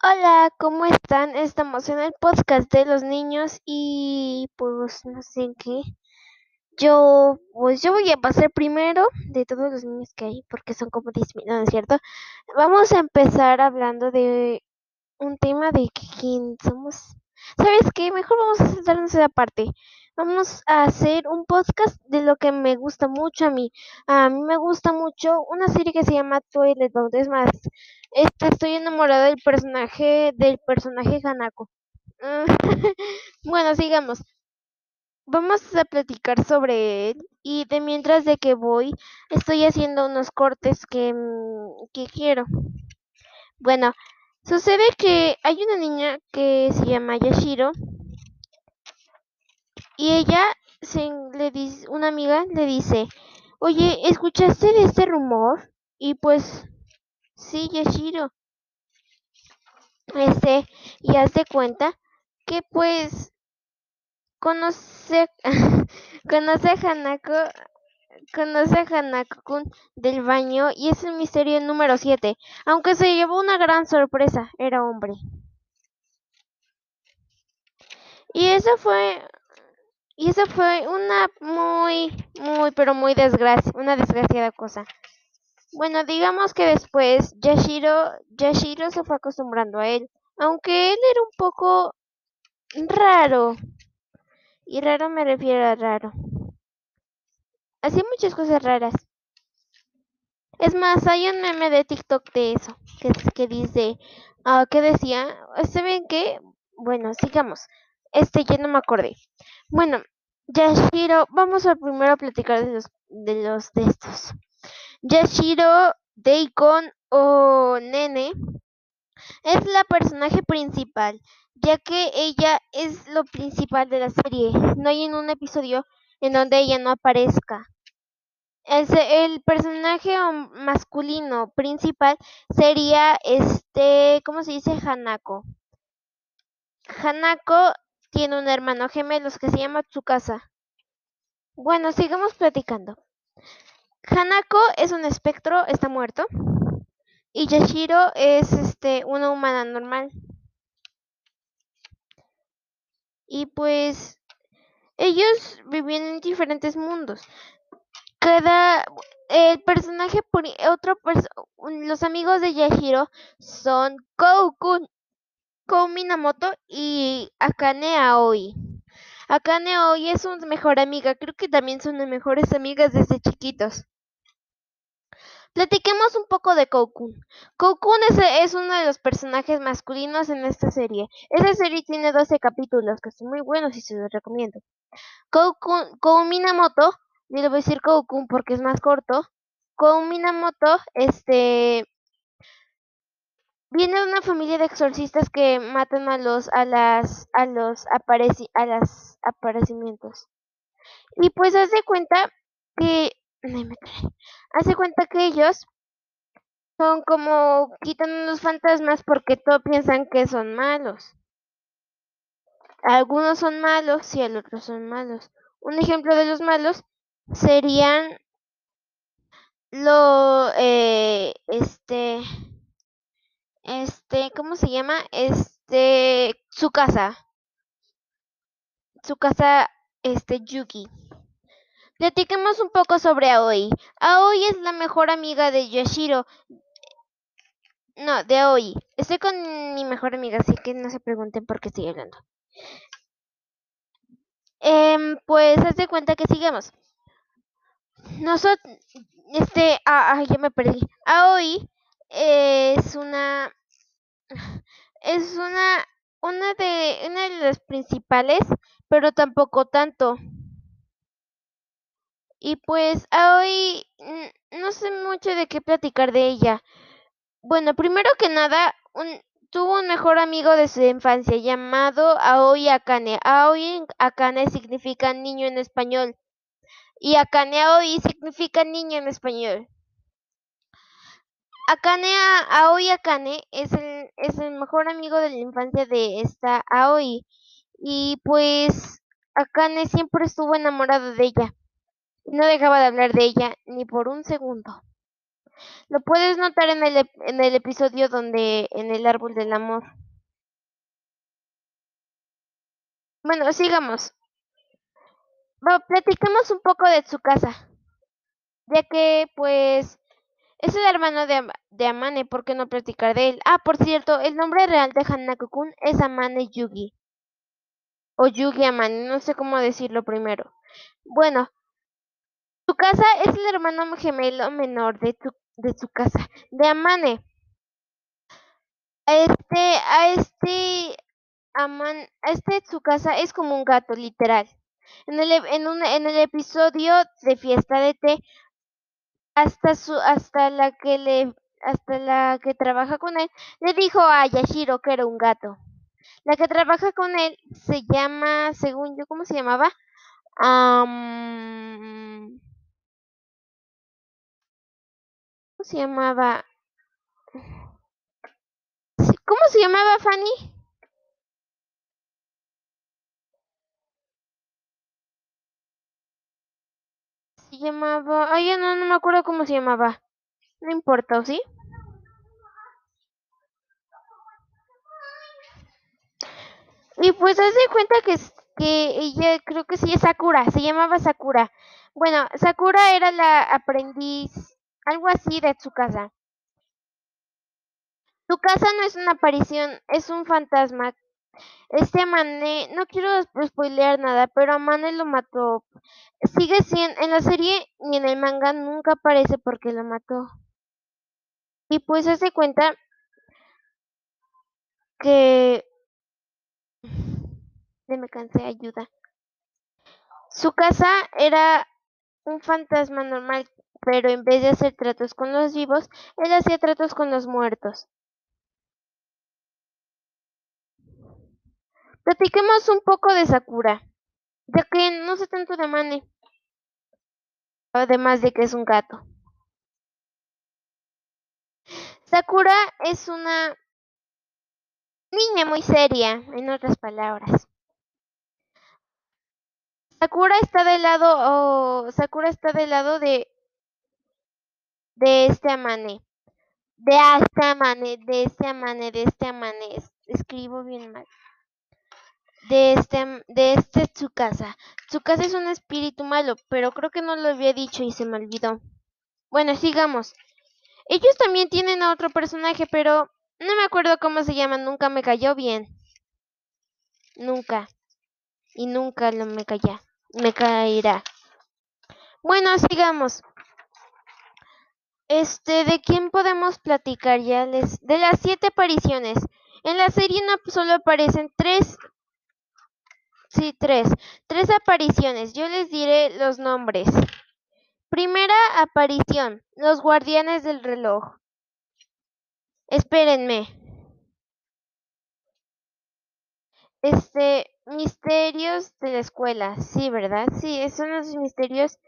Hola, ¿cómo están? Estamos en el podcast de los niños y pues no sé qué. Yo, pues yo voy a pasar primero de todos los niños que hay porque son como 10 mil, ¿no es cierto? Vamos a empezar hablando de un tema de quién somos. ¿Sabes qué? Mejor vamos a centrarnos en esa parte. Vamos a hacer un podcast de lo que me gusta mucho a mí. A mí me gusta mucho una serie que se llama Twilight Zone. Es más, este, estoy enamorada del personaje del personaje Hanako. bueno, sigamos. Vamos a platicar sobre él y de mientras de que voy estoy haciendo unos cortes que, que quiero. Bueno, sucede que hay una niña que se llama Yashiro y ella se, le dice, una amiga le dice, oye, ¿escuchaste este rumor? Y pues, sí, Yashiro. Este, y haz de cuenta que pues conoce, conoce a Hanako, conoce a Hanako-kun del baño y es el misterio número 7, aunque se llevó una gran sorpresa, era hombre. Y eso fue y eso fue una muy muy pero muy desgracia, una desgraciada cosa. Bueno, digamos que después Yashiro, Yashiro se fue acostumbrando a él, aunque él era un poco raro. Y raro me refiero a raro. Hacía muchas cosas raras. Es más, hay un meme de TikTok de eso, que, dice, uh, que decía, ¿saben qué? Bueno, sigamos. Este, ya no me acordé. Bueno, Yashiro, vamos a primero a platicar de los de los de estos. Yashiro Daikon o Nene es la personaje principal, ya que ella es lo principal de la serie. No hay un episodio en donde ella no aparezca. El, el personaje masculino principal sería este, ¿cómo se dice? Hanako. Hanako tiene un hermano gemelo que se llama Tsukasa. Bueno, sigamos platicando. Hanako es un espectro, está muerto. Y Yashiro es este una humana normal. Y pues ellos vivían en diferentes mundos. Cada el personaje otro los amigos de Yashiro son Koukun, Kou Minamoto y Akane Aoi. Akane Aoi es su mejor amiga, creo que también son las mejores amigas desde chiquitos. Platiquemos un poco de Koukun. Koukun es, es, uno de los personajes masculinos en esta serie. Esta serie tiene 12 capítulos, que son muy buenos y se los recomiendo. Koukun, Kou Minamoto, yo le voy a decir Koukun porque es más corto. Kou Minamoto, este, viene de una familia de exorcistas que matan a los, a las, a los apareci, a las aparecimientos. Y pues hace cuenta que Hace cuenta que ellos son como quitan los fantasmas porque todos piensan que son malos. Algunos son malos y otros son malos. Un ejemplo de los malos serían lo eh, este este ¿cómo se llama? Este su casa. Su casa este Yuki. Platiquemos un poco sobre Aoi. Aoi es la mejor amiga de Yashiro. No, de Aoi. Estoy con mi mejor amiga, así que no se pregunten por qué estoy hablando. Eh, pues hazte cuenta que sigamos. Nosotros, este, ah, ah, ya me perdí. Aoi es una, es una, una de, una de las principales, pero tampoco tanto. Y pues hoy no sé mucho de qué platicar de ella. Bueno, primero que nada, tuvo un mejor amigo de su infancia llamado Aoi Akane. Aoi Akane significa niño en español. Y Akane Aoi significa niño en español. Akane Aoi Akane es el, es el mejor amigo de la infancia de esta Aoi. Y pues Akane siempre estuvo enamorado de ella. No dejaba de hablar de ella ni por un segundo. Lo puedes notar en el, en el episodio donde en el árbol del amor. Bueno, sigamos. Bueno, platiquemos un poco de su casa. Ya que, pues, es el hermano de, de Amane, ¿por qué no platicar de él? Ah, por cierto, el nombre real de Hanako-kun es Amane Yugi. O Yugi Amane, no sé cómo decirlo primero. Bueno, su casa es el hermano gemelo menor de, tu, de su casa, de Amane. Este, a este, Aman, a este su casa es como un gato, literal. En el, en, un, en el episodio de Fiesta de Té, hasta su, hasta la que le, hasta la que trabaja con él, le dijo a Yashiro que era un gato. La que trabaja con él se llama, según yo, ¿cómo se llamaba? Um, ¿Cómo se llamaba? ¿Cómo se llamaba Fanny? Se llamaba... Ay, no, no me acuerdo cómo se llamaba. No importa, ¿o sí? Y pues hace cuenta que, que ella, creo que sí es Sakura, se llamaba Sakura. Bueno, Sakura era la aprendiz, algo así de su casa. No es una aparición, es un fantasma. Este Amane, no quiero spoilear nada, pero Amane lo mató. Sigue siendo, en la serie ni en el manga nunca aparece porque lo mató. Y pues hace cuenta que me cansé, ayuda. Su casa era un fantasma normal, pero en vez de hacer tratos con los vivos, él hacía tratos con los muertos. Platiquemos un poco de Sakura, ya que no sé tanto de Mane, además de que es un gato. Sakura es una niña muy seria, en otras palabras. Sakura está del lado, oh, Sakura está del lado de, de este Amane. De este Amane, de este Amane, de este Amane. Escribo bien mal. De este, de este Tsukasa. Tsukasa es un espíritu malo, pero creo que no lo había dicho y se me olvidó. Bueno, sigamos. Ellos también tienen a otro personaje, pero no me acuerdo cómo se llama, nunca me cayó bien. Nunca. Y nunca lo me calla me caerá. Bueno, sigamos. Este, ¿de quién podemos platicar ya? Les, de las siete apariciones. En la serie no solo aparecen tres. Sí, tres. Tres apariciones. Yo les diré los nombres. Primera aparición. Los guardianes del reloj. Espérenme. Este, misterios de la escuela, sí, ¿verdad? Sí, son los misterios.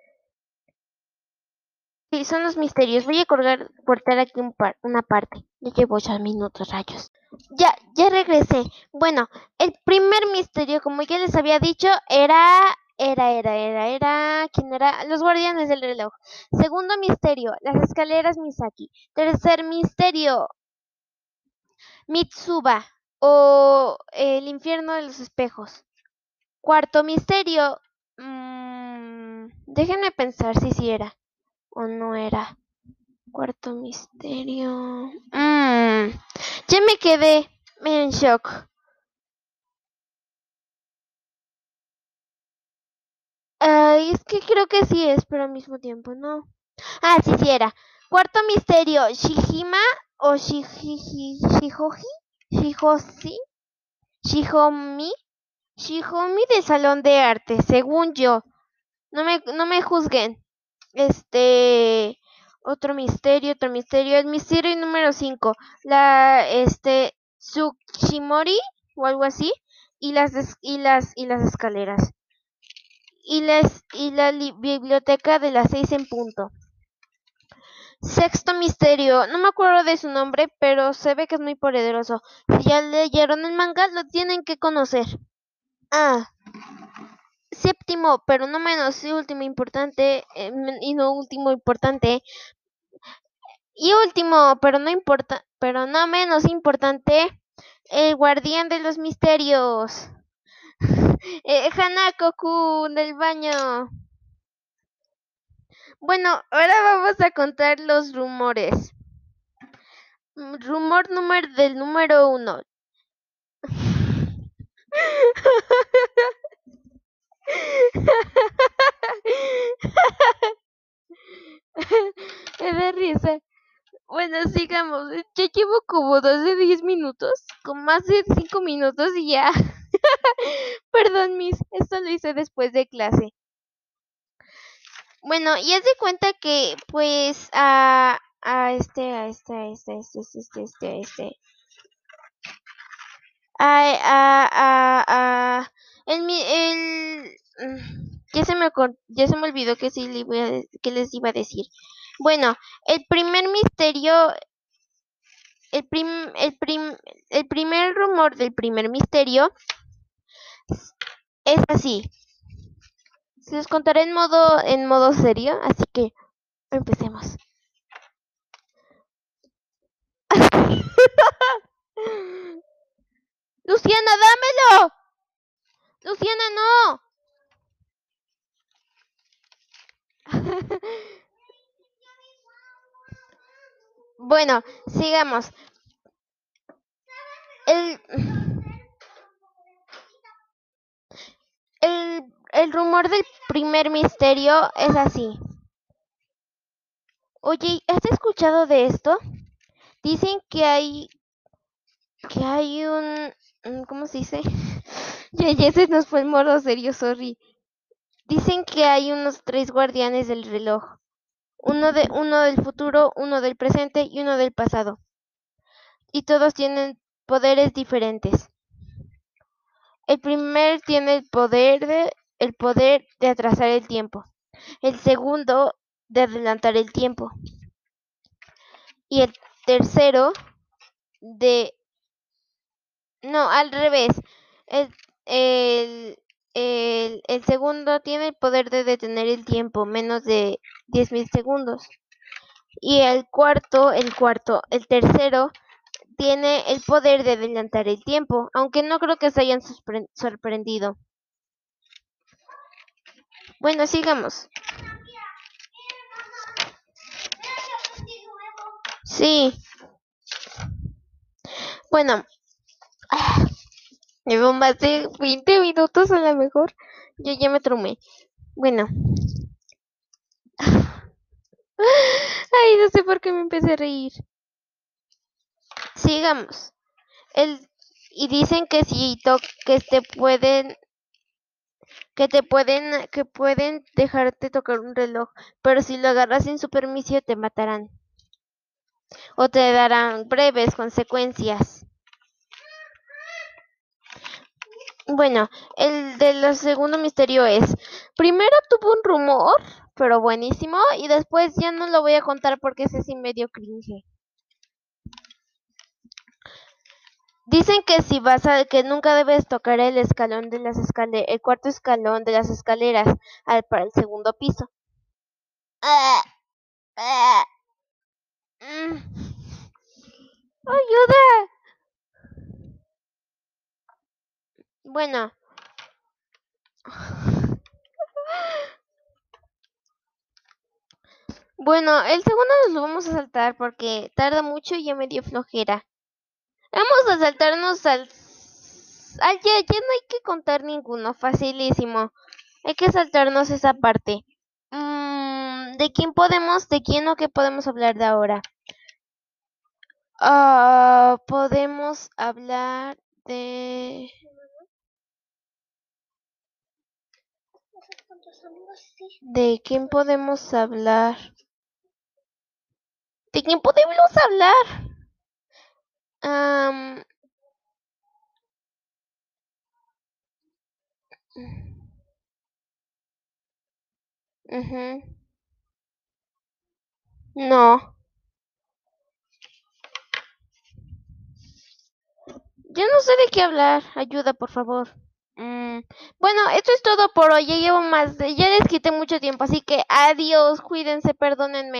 Sí, son los misterios. Voy a cortar aquí un par, una parte. Ya llevo ya minutos, rayos. Ya, ya regresé. Bueno, el primer misterio, como ya les había dicho, era, era, era, era, era, ¿quién era? Los guardianes del reloj. Segundo misterio, las escaleras Misaki. Tercer misterio, Mitsuba o El infierno de los espejos. Cuarto misterio. Mmm, déjenme pensar si sí era o no era. Cuarto misterio. Mmm, ya me quedé en shock. Es que creo que sí es, pero al mismo tiempo no. Ah, sí, sí era. Cuarto misterio, Shihima o Shihoji, Shihoshi, Shihomi, Shihomi de Salón de Arte, según yo. No me, no me juzguen. Este, otro misterio, otro misterio. El misterio número 5. La, este, Tsushimori o algo así. Y las, y las, y las escaleras. Y, las, y la biblioteca de las seis en punto. Sexto misterio, no me acuerdo de su nombre, pero se ve que es muy poderoso. Si ya leyeron el manga, lo tienen que conocer. Ah. Séptimo, pero no menos último importante, em, y no último importante, Y último, pero no importa, pero no menos importante, el guardián de los misterios. Eh, Hanako-kun del baño. Bueno, ahora vamos a contar los rumores. Mm, Rumor número del número uno. Me da risa. Bueno, sigamos. Ya llevo como 12, 10 minutos, con más de 5 minutos y ya. Perdón, Miss, esto lo hice después de clase. Bueno, y haz de cuenta que, pues, a, a este, a este, a este, a este, este, este, este. A, a, a, a, el, el, mm, ya se me ya se me olvidó que sí le voy que les iba a decir. Bueno, el primer misterio, el prim, el prim, el primer rumor del primer misterio es así. Se los contaré en modo, en modo serio, así que empecemos. Luciana, dámelo. Luciana, no. Bueno, sigamos. El, el, el rumor del primer misterio es así. Oye, ¿has escuchado de esto? Dicen que hay que hay un ¿cómo se dice? Ya, ya se nos fue el modo serio, sorry. Dicen que hay unos tres guardianes del reloj. Uno de uno del futuro, uno del presente y uno del pasado. Y todos tienen poderes diferentes. El primer tiene el poder de el poder de atrasar el tiempo. El segundo de adelantar el tiempo. Y el tercero de no, al revés. El, el, el, segundo tiene el poder de detener el tiempo, menos de 10.000 segundos. Y el cuarto, el cuarto, el tercero tiene el poder de adelantar el tiempo, aunque no creo que se hayan sorpre- sorprendido. Bueno, sigamos. Sí. Bueno. Llevo más de 20 minutos a lo mejor. Yo ya me tromé. Bueno. Ay, no sé por qué me empecé a reír. Sigamos. El, y dicen que si to que te pueden que te pueden que pueden dejarte tocar un reloj, pero si lo agarras sin su permiso te matarán o te darán breves consecuencias. Bueno, el de los segundo misterio es, primero tuvo un rumor, pero buenísimo, y después ya no lo voy a contar porque ese sí medio cringe. Dicen que si vas a, que nunca debes tocar el escalón de las escaleras, el cuarto escalón de las escaleras al, para el segundo piso. Ah, ah, mm. ¡Ayuda! Bueno. Bueno, el segundo nos lo vamos a saltar porque tarda mucho y ya me dio flojera. Vamos a saltarnos al... Ah, ya, ya no hay que contar ninguno, facilísimo. Hay que saltarnos esa parte. Mm, ¿De quién podemos, de quién o qué podemos hablar de ahora? Ah, podemos hablar de... ¿De quién podemos hablar? ¿De quién podemos hablar? Ujú. No. Yo no sé de qué hablar. Ayuda, por favor. Mm, Bueno, esto es todo por hoy. Ya llevo más de... Ya les quité mucho tiempo, así que adiós. Cuídense, perdónenme.